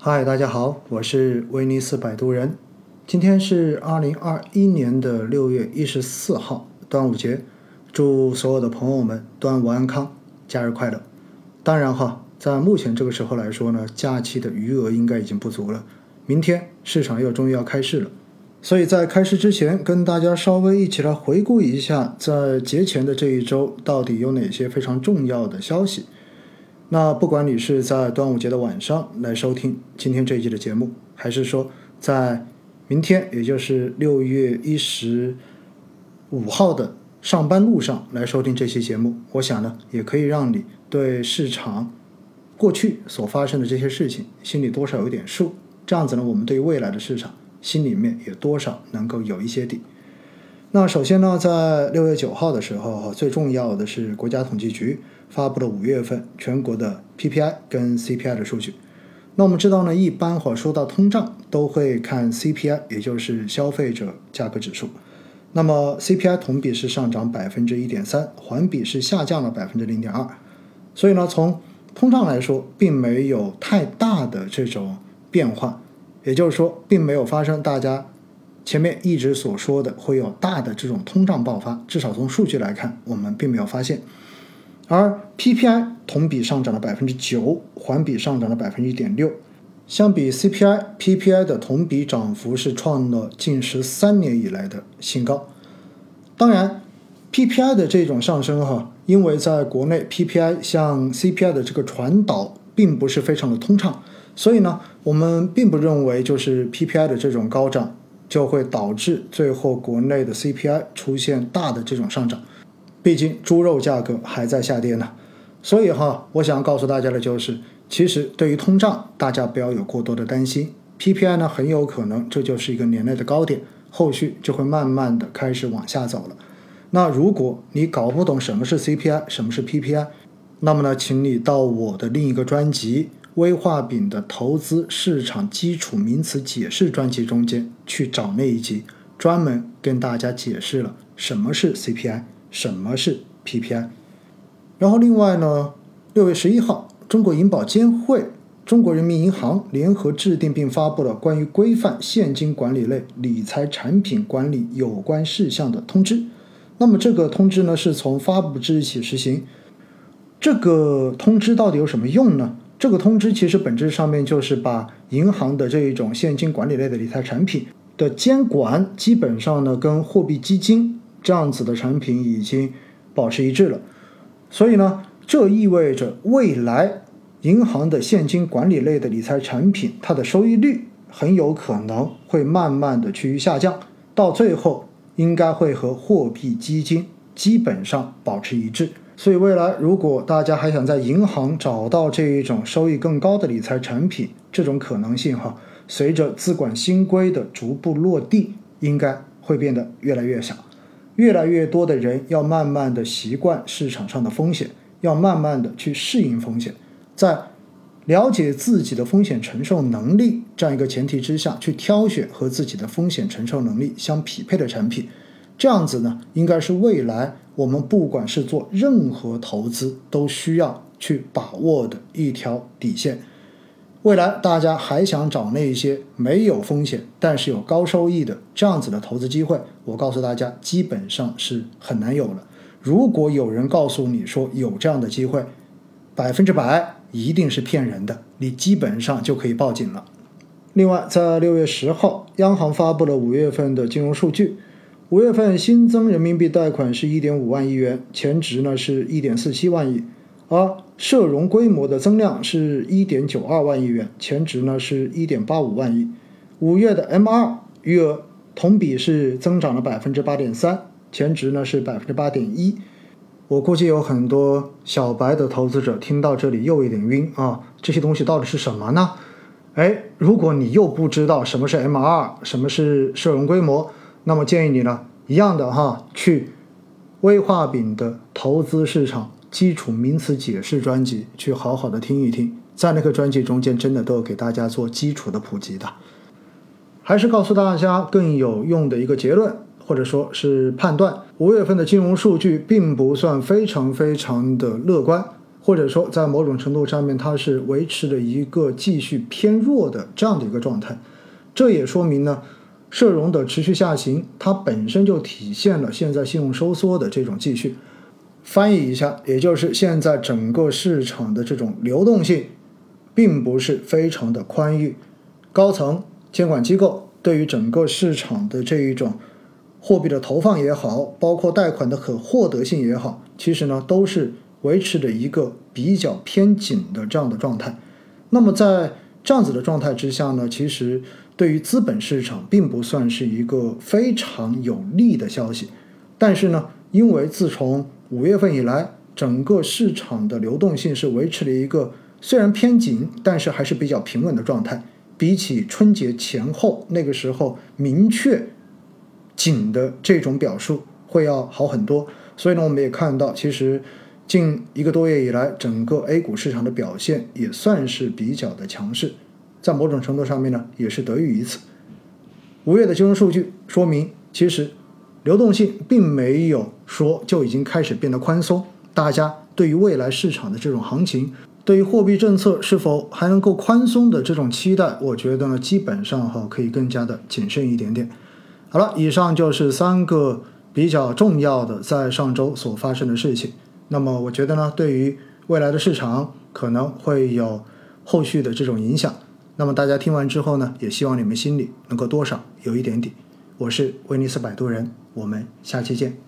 嗨，大家好，我是威尼斯摆渡人。今天是二零二一年的六月一十四号，端午节，祝所有的朋友们端午安康，假日快乐。当然哈，在目前这个时候来说呢，假期的余额应该已经不足了。明天市场又终于要开市了，所以在开市之前，跟大家稍微一起来回顾一下，在节前的这一周到底有哪些非常重要的消息。那不管你是在端午节的晚上来收听今天这一期的节目，还是说在明天，也就是六月一十五号的上班路上来收听这期节目，我想呢，也可以让你对市场过去所发生的这些事情心里多少有点数。这样子呢，我们对未来的市场心里面也多少能够有一些底。那首先呢，在六月九号的时候，最重要的是国家统计局发布了五月份全国的 PPI 跟 CPI 的数据。那我们知道呢，一般哈说到通胀都会看 CPI，也就是消费者价格指数。那么 CPI 同比是上涨百分之一点三，环比是下降了百分之零点二。所以呢，从通胀来说，并没有太大的这种变化，也就是说，并没有发生大家。前面一直所说的会有大的这种通胀爆发，至少从数据来看，我们并没有发现。而 PPI 同比上涨了百分之九，环比上涨了百分之一点六。相比 CPI，PPI 的同比涨幅是创了近十三年以来的新高。当然，PPI 的这种上升哈，因为在国内 PPI 向 CPI 的这个传导并不是非常的通畅，所以呢，我们并不认为就是 PPI 的这种高涨。就会导致最后国内的 CPI 出现大的这种上涨，毕竟猪肉价格还在下跌呢。所以哈，我想告诉大家的就是，其实对于通胀，大家不要有过多的担心。PPI 呢，很有可能这就是一个年内的高点，后续就会慢慢的开始往下走了。那如果你搞不懂什么是 CPI，什么是 PPI，那么呢，请你到我的另一个专辑。威化饼的投资市场基础名词解释专辑中间去找那一集，专门跟大家解释了什么是 CPI，什么是 PPI。然后另外呢，六月十一号，中国银保监会、中国人民银行联合制定并发布了关于规范现金管理类理财产品管理有关事项的通知。那么这个通知呢，是从发布之日起实行。这个通知到底有什么用呢？这个通知其实本质上面就是把银行的这一种现金管理类的理财产品的监管，基本上呢跟货币基金这样子的产品已经保持一致了。所以呢，这意味着未来银行的现金管理类的理财产品，它的收益率很有可能会慢慢的趋于下降，到最后应该会和货币基金基本上保持一致。所以未来，如果大家还想在银行找到这一种收益更高的理财产品，这种可能性哈，随着资管新规的逐步落地，应该会变得越来越小。越来越多的人要慢慢的习惯市场上的风险，要慢慢的去适应风险，在了解自己的风险承受能力这样一个前提之下去挑选和自己的风险承受能力相匹配的产品。这样子呢，应该是未来我们不管是做任何投资都需要去把握的一条底线。未来大家还想找那些没有风险但是有高收益的这样子的投资机会，我告诉大家，基本上是很难有了。如果有人告诉你说有这样的机会，百分之百一定是骗人的，你基本上就可以报警了。另外，在六月十号，央行发布了五月份的金融数据。五月份新增人民币贷款是一点五万亿元，前值呢是一点四七万亿，而社融规模的增量是一点九二万亿元，前值呢是一点八五万亿。五月的 M 二余额同比是增长了百分之八点三，前值呢是百分之八点一。我估计有很多小白的投资者听到这里又有点晕啊，这些东西到底是什么呢？哎，如果你又不知道什么是 M 二，什么是社融规模。那么建议你呢，一样的哈，去威化饼的投资市场基础名词解释专辑去好好的听一听，在那个专辑中间真的都有给大家做基础的普及的。还是告诉大家更有用的一个结论，或者说是判断，五月份的金融数据并不算非常非常的乐观，或者说在某种程度上面它是维持着一个继续偏弱的这样的一个状态。这也说明呢，社融的持续下行，它本身就体现了现在信用收缩的这种继续。翻译一下，也就是现在整个市场的这种流动性，并不是非常的宽裕。高层监管机构对于整个市场的这一种货币的投放也好，包括贷款的可获得性也好，其实呢都是维持着一个比较偏紧的这样的状态。那么在这样子的状态之下呢，其实对于资本市场并不算是一个非常有利的消息。但是呢，因为自从五月份以来，整个市场的流动性是维持了一个虽然偏紧，但是还是比较平稳的状态。比起春节前后那个时候明确紧的这种表述，会要好很多。所以呢，我们也看到，其实近一个多月以来，整个 A 股市场的表现也算是比较的强势，在某种程度上面呢，也是得益于此。五月的金融数据说明，其实。流动性并没有说就已经开始变得宽松，大家对于未来市场的这种行情，对于货币政策是否还能够宽松的这种期待，我觉得呢，基本上哈可以更加的谨慎一点点。好了，以上就是三个比较重要的在上周所发生的事情。那么我觉得呢，对于未来的市场可能会有后续的这种影响。那么大家听完之后呢，也希望你们心里能够多少有一点底。我是威尼斯摆渡人。我们下期见。